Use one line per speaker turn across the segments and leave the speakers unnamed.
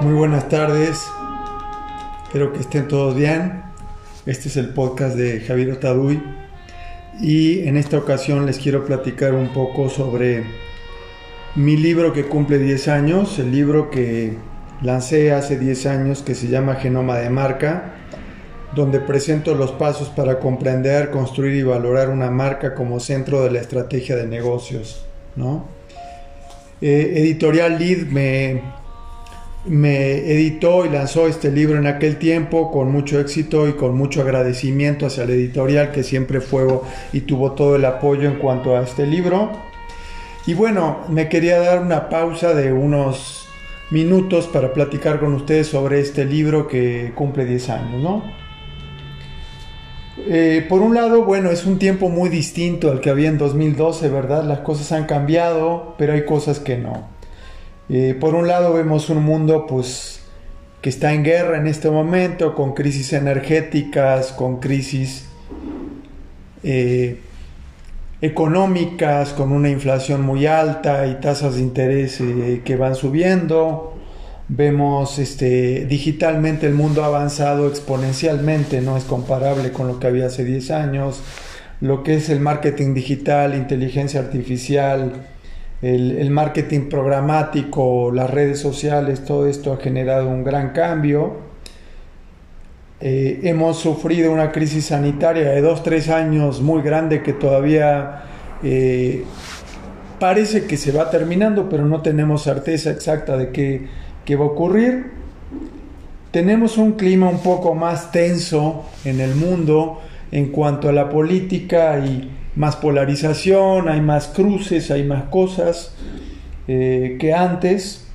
Muy buenas tardes, espero que estén todos bien. Este es el podcast de Javier Otaduy y en esta ocasión les quiero platicar un poco sobre mi libro que cumple 10 años, el libro que lancé hace 10 años que se llama Genoma de Marca, donde presento los pasos para comprender, construir y valorar una marca como centro de la estrategia de negocios. Eh, editorial Lead me me editó y lanzó este libro en aquel tiempo con mucho éxito y con mucho agradecimiento hacia la editorial que siempre fue y tuvo todo el apoyo en cuanto a este libro. Y bueno, me quería dar una pausa de unos minutos para platicar con ustedes sobre este libro que cumple 10 años, ¿no? Eh, por un lado, bueno, es un tiempo muy distinto al que había en 2012, ¿verdad? Las cosas han cambiado, pero hay cosas que no. Eh, por un lado vemos un mundo pues que está en guerra en este momento, con crisis energéticas, con crisis eh, económicas, con una inflación muy alta y tasas de interés eh, que van subiendo. Vemos este, digitalmente el mundo ha avanzado exponencialmente, no es comparable con lo que había hace 10 años. Lo que es el marketing digital, inteligencia artificial, el, marketing programático, las redes sociales, todo esto ha generado un gran cambio. Eh, hemos sufrido una crisis sanitaria de dos, tres años muy grande que todavía eh, parece que se va terminando, pero no tenemos certeza exacta de qué, qué va a ocurrir. Tenemos un clima un poco más tenso en el mundo en cuanto a la política y más polarización, hay más cruces, hay más cosas eh, que antes.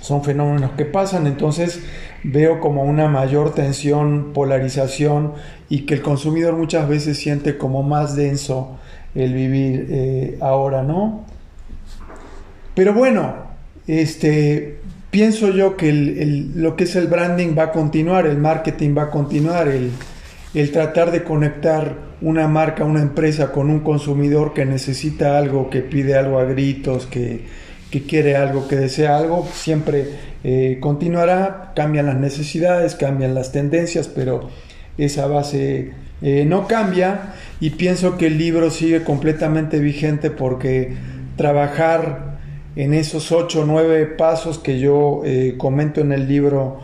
Son fenómenos que pasan, entonces veo como una mayor tensión, polarización y que el consumidor muchas veces siente como más denso el vivir eh, ahora, ¿no? Pero bueno, este, pienso yo que lo que es el branding va a continuar, el marketing va a continuar, el, el tratar de conectar una marca, una empresa con un consumidor que necesita algo, que pide algo a gritos, que, quiere algo, que desea algo, siempre eh, continuará, cambian las necesidades, cambian las tendencias, pero esa base eh, no cambia. Y pienso que el libro sigue completamente vigente porque trabajar en esos ocho o nueve pasos que yo eh, comento en el libro,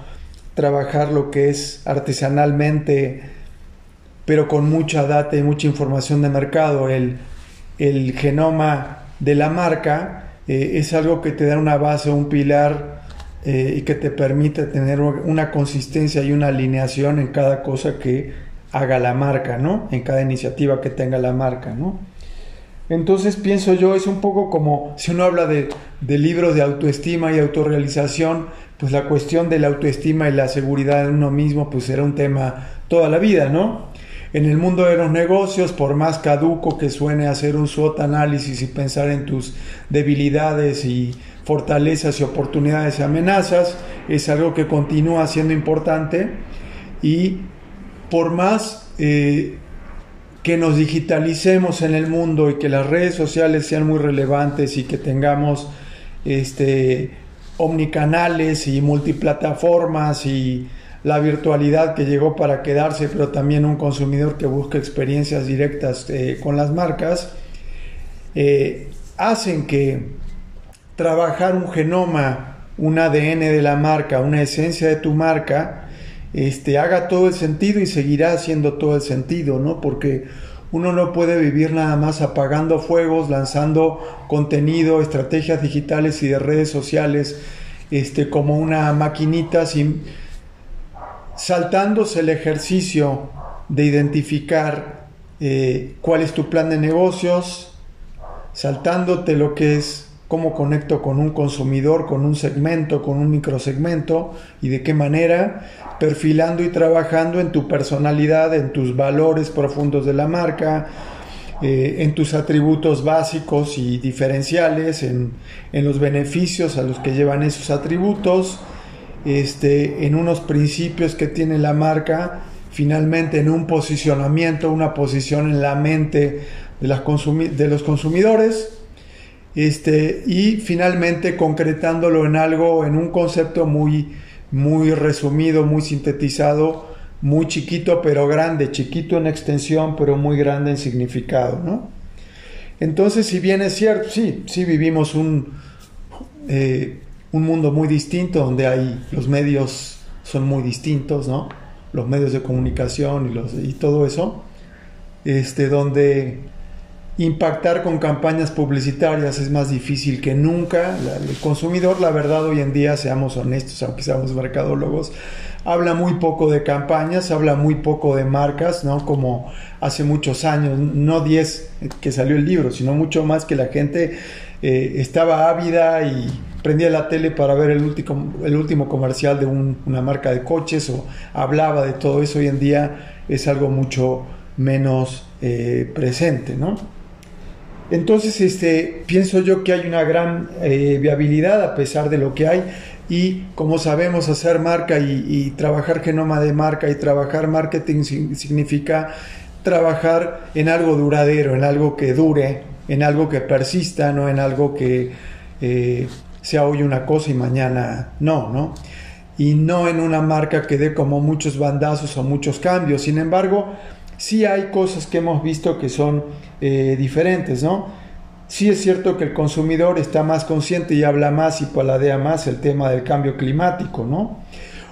trabajar lo que es artesanalmente, pero con mucha data y mucha información de mercado. El, el genoma de la marca eh, es algo que te da una base, un pilar eh, y que te permite tener una consistencia y una alineación en cada cosa que haga la marca, ¿no? En cada iniciativa que tenga la marca, ¿no? Entonces pienso yo, es un poco como si uno habla de, de libros de autoestima y autorrealización, pues la cuestión de la autoestima y la seguridad en uno mismo, pues era un tema toda la vida, ¿no? En el mundo de los negocios, por más caduco que suene hacer un SWOT análisis y pensar en tus debilidades y fortalezas y oportunidades y amenazas, es algo que continúa siendo importante. Y por más eh, que nos digitalicemos en el mundo y que las redes sociales sean muy relevantes y que tengamos este, omnicanales y multiplataformas y la virtualidad que llegó para quedarse, pero también un consumidor que busca experiencias directas eh, con las marcas, eh, hacen que trabajar un genoma, un ADN de la marca, una esencia de tu marca, este, haga todo el sentido y seguirá haciendo todo el sentido, ¿no? Porque uno no puede vivir nada más apagando fuegos, lanzando contenido, estrategias digitales y de redes sociales, este, como una maquinita sin saltándose el ejercicio de identificar eh, cuál es tu plan de negocios, saltándote lo que es cómo conecto con un consumidor, con un segmento, con un microsegmento y de qué manera, perfilando y trabajando en tu personalidad, en tus valores profundos de la marca, eh, en tus atributos básicos y diferenciales, en, en los beneficios a los que llevan esos atributos, este, en unos principios que tiene la marca, finalmente en un posicionamiento, una posición en la mente de, las de los consumidores, este, y finalmente concretándolo en algo, en un concepto muy, muy resumido, muy sintetizado, muy chiquito pero grande, chiquito en extensión pero muy grande en significado, ¿no? Entonces, si bien es cierto, sí, sí vivimos un, eh, un mundo muy distinto donde hay los medios son muy distintos, ¿no? Los medios de comunicación y, todo eso, este, donde impactar con campañas publicitarias es más difícil que nunca. el consumidor, la verdad, hoy en día, seamos honestos, aunque seamos mercadólogos, habla muy poco de campañas, habla muy poco de marcas, ¿no? Como hace muchos años, no 10 que salió el libro, sino mucho más que la gente eh, estaba ávida y prendía la tele para ver el último, el último comercial de una marca de coches o hablaba de todo eso. Hoy en día es algo mucho menos eh, presente, ¿no? Entonces, este, pienso yo que hay una gran eh, viabilidad a pesar de lo que hay y como sabemos hacer marca y, trabajar genoma de marca y trabajar marketing significa trabajar en algo duradero, en algo que dure, en algo que persista, no en algo que eh, sea hoy una cosa y mañana no, ¿no? Y no en una marca que dé como muchos bandazos o muchos cambios. Sin embargo, sí hay cosas que hemos visto que son eh, diferentes, ¿no? Sí es cierto que el consumidor está más consciente y habla más y paladea más el tema del cambio climático, ¿no?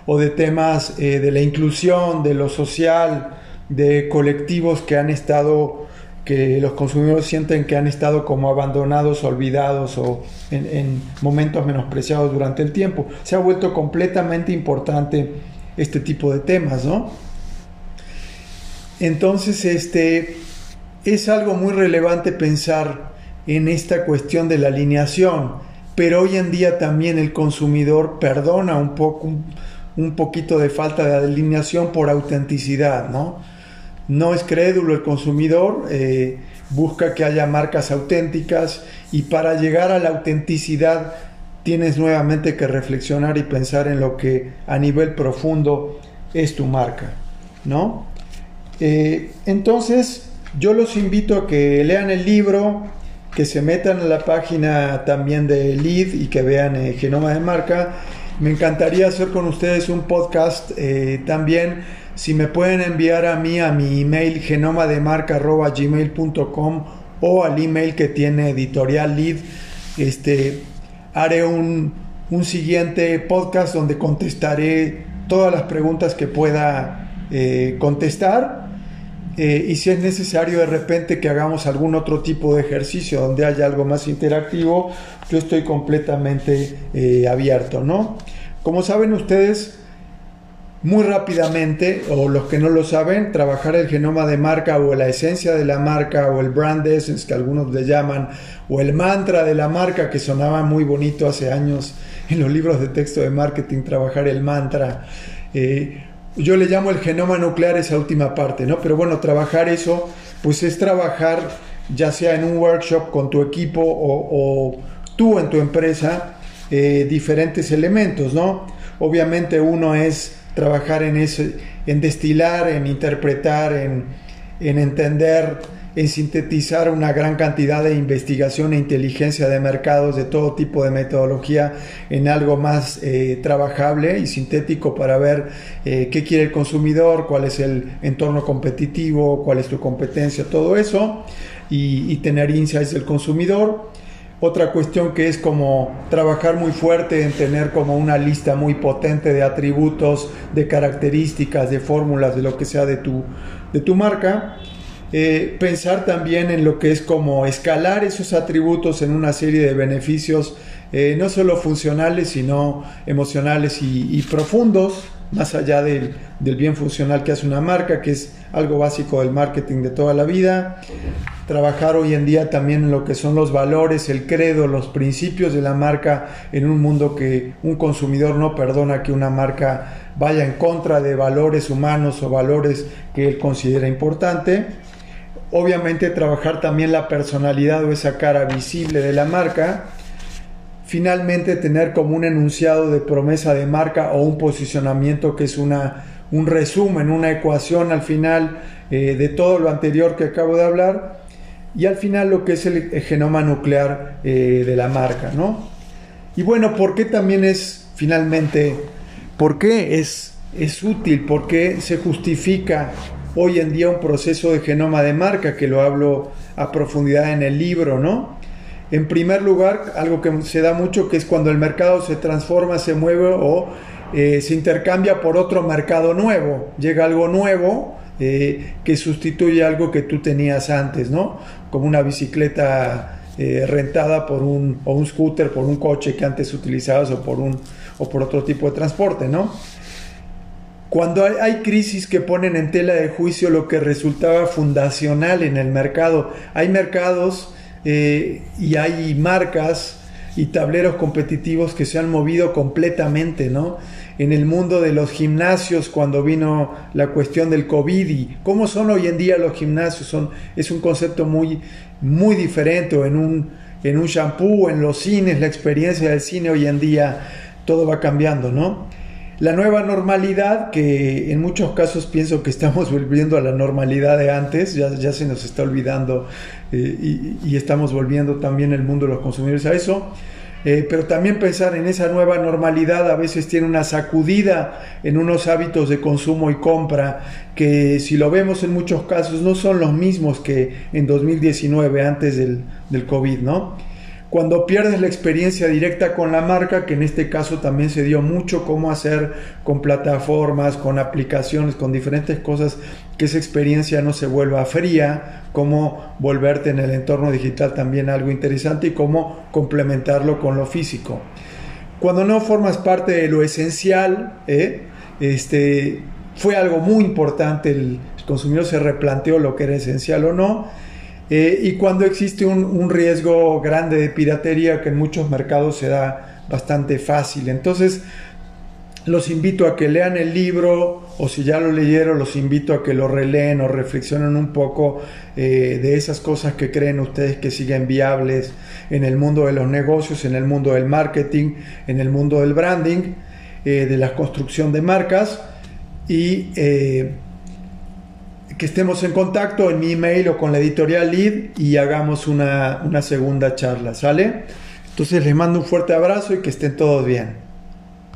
O de temas eh, de la inclusión, de lo social, de colectivos que han estado, que los consumidores sienten que han estado como abandonados, olvidados o en, en momentos menospreciados durante el tiempo. Se ha vuelto completamente importante este tipo de temas, ¿no? Entonces, este, es algo muy relevante pensar en esta cuestión de la alineación, pero hoy en día también el consumidor perdona un poco, un, poquito de falta de alineación por autenticidad, ¿no? No es crédulo el consumidor, eh, busca que haya marcas auténticas y para llegar a la autenticidad tienes nuevamente que reflexionar y pensar en lo que a nivel profundo es tu marca, ¿no? Eh, entonces, yo los invito a que lean el libro, que se metan a la página también de Lead y que vean eh, Genoma de Marca. Me encantaría hacer con ustedes un podcast también. Si me pueden enviar a mí a mi email genomademarca.gmail.com o al email que tiene editorial Lead, este, haré un, un siguiente podcast donde contestaré todas las preguntas que pueda contestar eh, y si es necesario de repente que hagamos algún otro tipo de ejercicio donde haya algo más interactivo, yo estoy completamente eh, abierto, ¿no? Como saben ustedes, muy rápidamente, o los que no lo saben, trabajar el genoma de marca o la esencia de la marca o el brand essence que algunos le llaman, o el mantra de la marca que sonaba muy bonito hace años en los libros de texto de marketing, trabajar el mantra. Eh, yo le llamo el genoma nuclear esa última parte, ¿no? Pero bueno, trabajar eso, pues es trabajar ya sea en un workshop con tu equipo o, tú en tu empresa, eh, diferentes elementos, ¿no? Obviamente uno es trabajar en eso, en destilar, en interpretar, en, en entender en sintetizar una gran cantidad de investigación e inteligencia de mercados de todo tipo de metodología en algo más eh, trabajable y sintético para ver eh, qué quiere el consumidor, cuál es el entorno competitivo, cuál es tu competencia, todo eso, y, y tener insights del consumidor. Otra cuestión que es como trabajar muy fuerte en tener como una lista muy potente de atributos, de características, de fórmulas, de lo que sea de tu, de tu marca. Eh, pensar también en lo que es como escalar esos atributos en una serie de beneficios, eh, no solo funcionales, sino emocionales y, profundos, más allá del, bien funcional que hace una marca, que es algo básico del marketing de toda la vida. Trabajar hoy en día también en lo que son los valores, el credo, los principios de la marca en un mundo que un consumidor no perdona que una marca vaya en contra de valores humanos o valores que él considera importante. Obviamente trabajar también la personalidad o esa cara visible de la marca, finalmente tener como un enunciado de promesa de marca o un posicionamiento que es una, un resumen, una ecuación al final eh, de todo lo anterior que acabo de hablar y al final lo que es el, genoma nuclear eh, de la marca, ¿no? Y bueno, ¿por qué también es finalmente ¿Por qué es, es útil? ¿Por qué se justifica hoy en día un proceso de genoma de marca? Que lo hablo a profundidad en el libro, ¿no? En primer lugar, algo que se da mucho, que es cuando el mercado se transforma, se mueve o eh, se intercambia por otro mercado nuevo. Llega algo nuevo eh, que sustituye algo que tú tenías antes, ¿no? Como una bicicleta eh, rentada por un, o un scooter, por un coche que antes utilizabas o por, un, o por otro tipo de transporte, ¿no? Cuando hay, crisis que ponen en tela de juicio lo que resultaba fundacional en el mercado, hay mercados eh, y hay marcas y tableros competitivos que se han movido completamente, ¿no? En el mundo de los gimnasios, cuando vino la cuestión del COVID y cómo son hoy en día los gimnasios, son, es un concepto muy, muy diferente, o en un, en un shampoo, en los cines, la experiencia del cine hoy en día, todo va cambiando, ¿no? La nueva normalidad, que en muchos casos pienso que estamos volviendo a la normalidad de antes, ya, ya se nos está olvidando eh, y, estamos volviendo también el mundo de los consumidores a eso. Eh, pero también pensar en esa nueva normalidad a veces tiene una sacudida en unos hábitos de consumo y compra que si lo vemos en muchos casos no son los mismos que en 2019 antes del, del COVID, ¿no? Cuando pierdes la experiencia directa con la marca, que en este caso también se dio mucho cómo hacer con plataformas, con aplicaciones, con diferentes cosas, que esa experiencia no se vuelva fría, cómo volverte en el entorno digital también algo interesante y cómo complementarlo con lo físico. Cuando no formas parte de lo esencial, ¿eh? este, fue algo muy importante, el consumidor se replanteó lo que era esencial o no, eh, y cuando existe un, riesgo grande de piratería que en muchos mercados se da bastante fácil. Entonces, los invito a que lean el libro o si ya lo leyeron, los invito a que lo releen o reflexionen un poco eh, de esas cosas que creen ustedes que siguen viables en el mundo de los negocios, en el mundo del marketing, en el mundo del branding, eh, de la construcción de marcas y que estemos en contacto en mi email o con la editorial Lead y hagamos una, una segunda charla, ¿sale? Entonces les mando un fuerte abrazo y que estén todos bien.